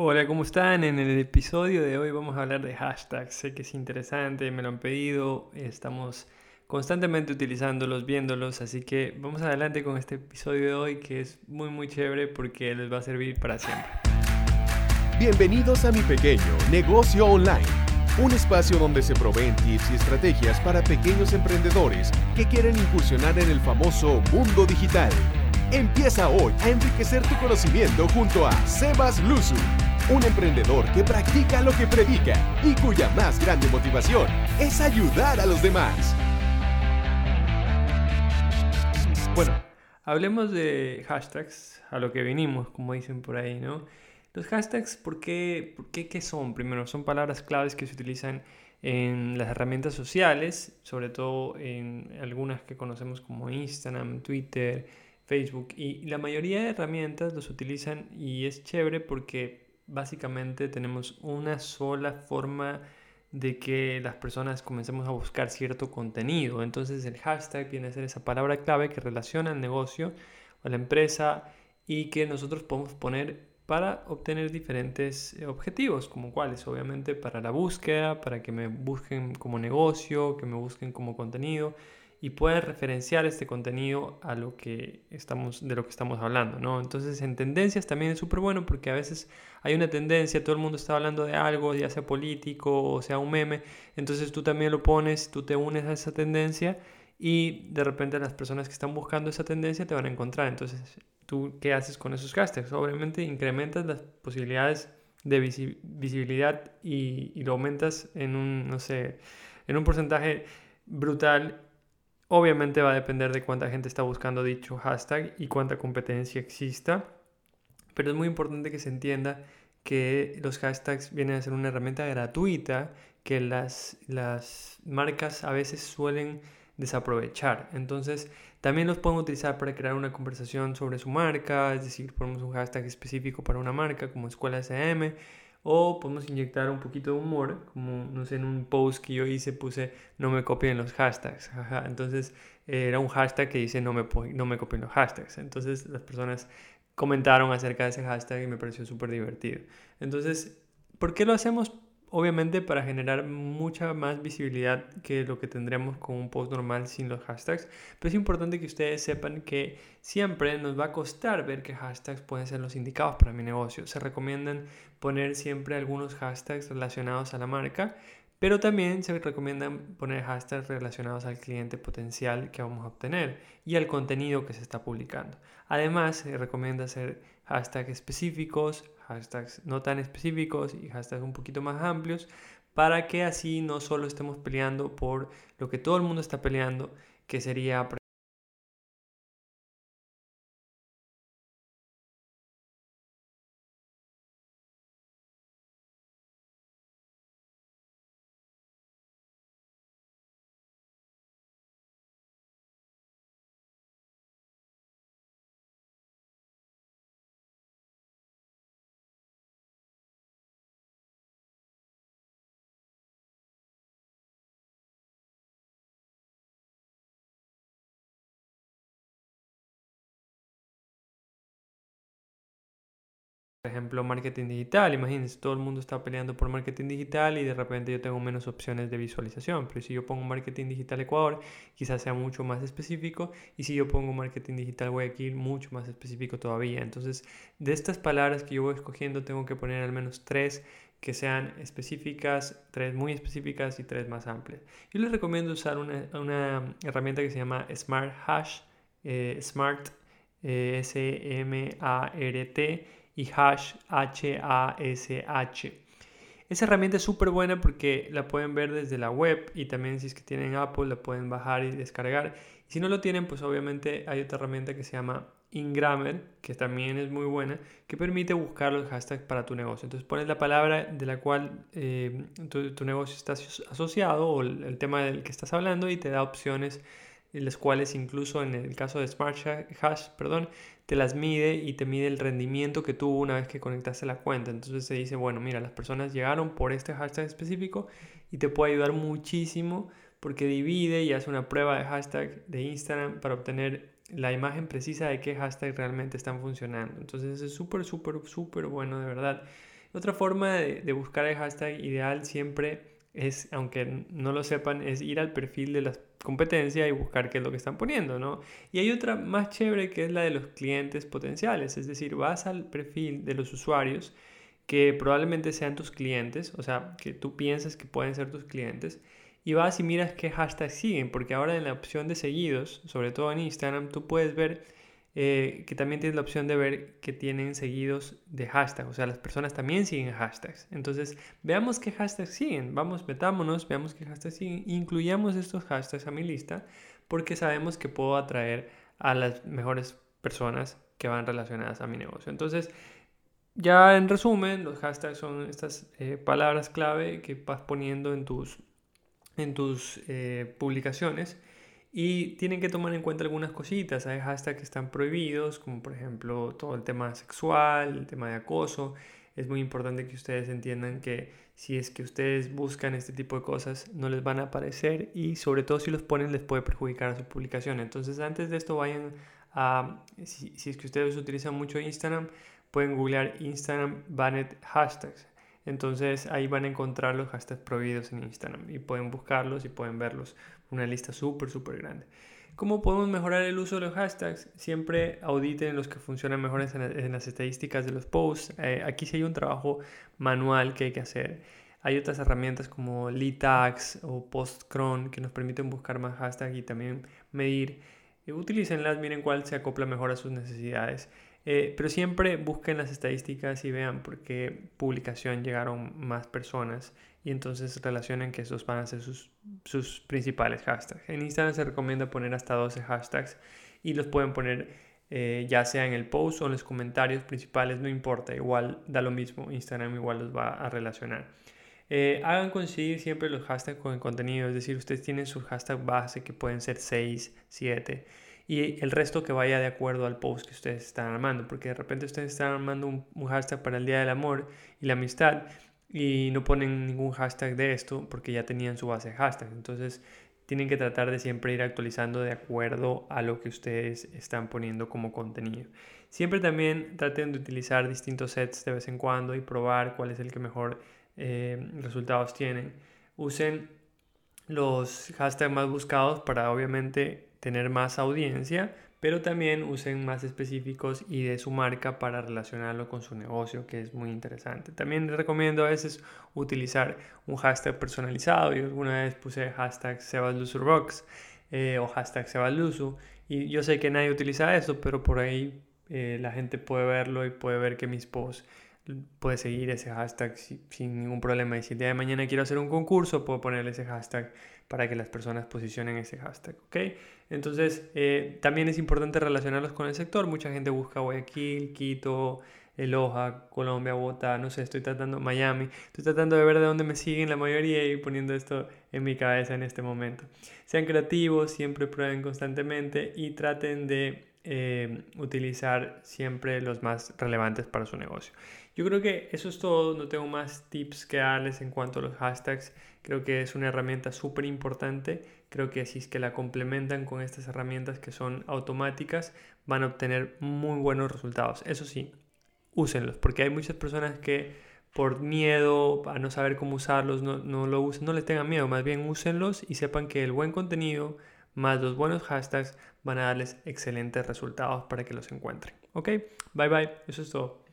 Hola, ¿cómo están? En el episodio de hoy vamos a hablar de hashtags. Sé que es interesante, me lo han pedido, estamos constantemente utilizándolos, viéndolos, así que vamos adelante con este episodio de hoy que es muy muy chévere porque les va a servir para siempre. Bienvenidos a mi pequeño negocio online, un espacio donde se proveen tips y estrategias para pequeños emprendedores que quieren incursionar en el famoso mundo digital. Empieza hoy a enriquecer tu conocimiento junto a Sebas Luzu un emprendedor que practica lo que predica y cuya más grande motivación es ayudar a los demás. Bueno, hablemos de hashtags, a lo que vinimos, como dicen por ahí, ¿no? Los hashtags, ¿por qué, por qué, qué son? Primero, son palabras claves que se utilizan en las herramientas sociales, sobre todo en algunas que conocemos como Instagram, Twitter, Facebook, y la mayoría de herramientas los utilizan y es chévere porque básicamente tenemos una sola forma de que las personas comencemos a buscar cierto contenido. Entonces el hashtag viene a ser esa palabra clave que relaciona el negocio o la empresa y que nosotros podemos poner para obtener diferentes eh, objetivos, como cuáles, obviamente para la búsqueda, para que me busquen como negocio, que me busquen como contenido y pueden referenciar este contenido a lo que estamos, de lo que estamos hablando, ¿no? Entonces en tendencias también es súper bueno porque a veces hay una tendencia, todo el mundo está hablando de algo, ya sea político o sea un meme, entonces tú también lo pones, tú te unes a esa tendencia y de repente las personas que están buscando esa tendencia te van a encontrar. Entonces, ¿tú qué haces con esos hashtags? Obviamente incrementas las posibilidades de visibilidad y, y lo aumentas en un, no sé, en un porcentaje brutal Obviamente va a depender de cuánta gente está buscando dicho hashtag y cuánta competencia exista, pero es muy importante que se entienda que los hashtags vienen a ser una herramienta gratuita que las, las marcas a veces suelen desaprovechar. Entonces, también los pueden utilizar para crear una conversación sobre su marca, es decir, ponemos un hashtag específico para una marca como Escuela SM o podemos inyectar un poquito de humor, como no sé, en un post que yo hice puse no me copien los hashtags. Entonces era un hashtag que dice no me, no me copien los hashtags. Entonces las personas comentaron acerca de ese hashtag y me pareció súper divertido. Entonces, ¿por qué lo hacemos? Obviamente para generar mucha más visibilidad que lo que tendríamos con un post normal sin los hashtags. Pero es importante que ustedes sepan que siempre nos va a costar ver qué hashtags pueden ser los indicados para mi negocio. Se recomiendan poner siempre algunos hashtags relacionados a la marca, pero también se recomiendan poner hashtags relacionados al cliente potencial que vamos a obtener y al contenido que se está publicando. Además, se recomienda hacer hashtags específicos, hashtags no tan específicos y hashtags un poquito más amplios para que así no solo estemos peleando por lo que todo el mundo está peleando, que sería Ejemplo, marketing digital. Imagínense, todo el mundo está peleando por marketing digital y de repente yo tengo menos opciones de visualización. Pero si yo pongo marketing digital Ecuador, quizás sea mucho más específico. Y si yo pongo marketing digital Guayaquil, mucho más específico todavía. Entonces, de estas palabras que yo voy escogiendo, tengo que poner al menos tres que sean específicas, tres muy específicas y tres más amplias. Yo les recomiendo usar una, una herramienta que se llama Smart Hash, eh, Smart eh, S-M-A-R-T y hash H-A-S-H. Esa herramienta es súper buena porque la pueden ver desde la web y también si es que tienen Apple la pueden bajar y descargar. Si no lo tienen, pues obviamente hay otra herramienta que se llama Ingrammer, que también es muy buena, que permite buscar los hashtags para tu negocio. Entonces pones la palabra de la cual eh, tu, negocio está asociado o el, tema del que estás hablando y te da opciones las cuales incluso en el caso de Smart Hash, perdón, te las mide y te mide el rendimiento que tuvo una vez que conectaste la cuenta. Entonces se dice, bueno, mira, las personas llegaron por este hashtag específico y te puede ayudar muchísimo porque divide y hace una prueba de hashtag de Instagram para obtener la imagen precisa de qué hashtag realmente están funcionando. Entonces es súper, súper, súper bueno, de verdad. Otra forma de, buscar el hashtag ideal siempre es, aunque no lo sepan, es ir al perfil de la competencia y buscar qué es lo que están poniendo, ¿no? Y hay otra más chévere que es la de los clientes potenciales, es decir, vas al perfil de los usuarios que probablemente sean tus clientes, o sea, que tú piensas que pueden ser tus clientes, y vas y miras qué hashtags siguen, porque ahora en la opción de seguidos, sobre todo en Instagram, tú puedes ver eh, que también tienes la opción de ver que tienen seguidos de hashtags, o sea, las personas también siguen hashtags. Entonces, veamos qué hashtags siguen, vamos, metámonos, veamos qué hashtags siguen, incluyamos estos hashtags a mi lista, porque sabemos que puedo atraer a las mejores personas que van relacionadas a mi negocio. Entonces, ya en resumen, los hashtags son estas eh, palabras clave que vas poniendo en tus, en tus eh, publicaciones y tienen que tomar en cuenta algunas cositas. Hay hashtags que están prohibidos, como por ejemplo todo el tema sexual, el tema de acoso. Es muy importante que ustedes entiendan que si es que ustedes buscan este tipo de cosas, no les van a aparecer y sobre todo si los ponen les puede perjudicar a su publicación. Entonces antes de esto vayan a, si, si es que ustedes utilizan mucho Instagram, pueden googlear Instagram Banned Hashtags. Entonces ahí van a encontrar los hashtags prohibidos en Instagram y pueden buscarlos y pueden verlos. Una lista súper, súper grande. ¿Cómo podemos mejorar el uso de los hashtags? Siempre auditen los que funcionan mejor en, las estadísticas de los posts. Eh, aquí sí hay un trabajo manual que hay que hacer. Hay otras herramientas como Tags o PostCron que nos permiten buscar más hashtags y también medir. Utilícenlas, miren cuál se acopla mejor a sus necesidades. Eh, pero siempre busquen las estadísticas y vean por qué publicación llegaron más personas y entonces relacionen que esos van a ser sus, sus principales hashtags. En Instagram se recomienda poner hasta 12 hashtags y los pueden poner eh, ya sea en el post o en los comentarios principales, no importa, igual da lo mismo, Instagram igual los va a relacionar. Eh, hagan coincidir siempre los hashtags con el contenido, es decir, ustedes tienen su hashtag base que pueden ser 6, 7 y el resto que vaya de acuerdo al post que ustedes están armando, porque de repente ustedes están armando un, hashtag para el Día del Amor y la Amistad y no ponen ningún hashtag de esto porque ya tenían su base de hashtag. Entonces tienen que tratar de siempre ir actualizando de acuerdo a lo que ustedes están poniendo como contenido. Siempre también traten de utilizar distintos sets de vez en cuando y probar cuál es el que mejor eh, resultados tienen. Usen los hashtags más buscados para obviamente tener más audiencia, pero también usen más específicos y de su marca para relacionarlo con su negocio, que es muy interesante. También les recomiendo a veces utilizar un hashtag personalizado. Yo alguna vez puse hashtag SebasLusurbox eh, o hashtag Sebaslusu y yo sé que nadie utiliza eso, pero por ahí eh, la gente puede verlo y puede ver que mis posts puede seguir ese hashtag sin ningún problema. Y si el día de mañana quiero hacer un concurso, puedo ponerle ese hashtag para que las personas posicionen ese hashtag. ¿ok? Entonces, eh, también es importante relacionarlos con el sector. Mucha gente busca Guayaquil, Quito, Loja, Colombia, Bogotá, no sé, estoy tratando Miami. Estoy tratando de ver de dónde me siguen la mayoría y poniendo esto en mi cabeza en este momento. Sean creativos, siempre prueben constantemente y traten de eh, utilizar siempre los más relevantes para su negocio. Yo creo que eso es todo, no tengo más tips que darles en cuanto a los hashtags. Creo que es una herramienta súper importante. Creo que si es que la complementan con estas herramientas que son automáticas, van a obtener muy buenos resultados. Eso sí, úsenlos, porque hay muchas personas que por miedo a no saber cómo usarlos, no, no lo usen, no les tengan miedo, más bien úsenlos y sepan que el buen contenido más los buenos hashtags van a darles excelentes resultados para que los encuentren. Ok, bye bye, eso es todo.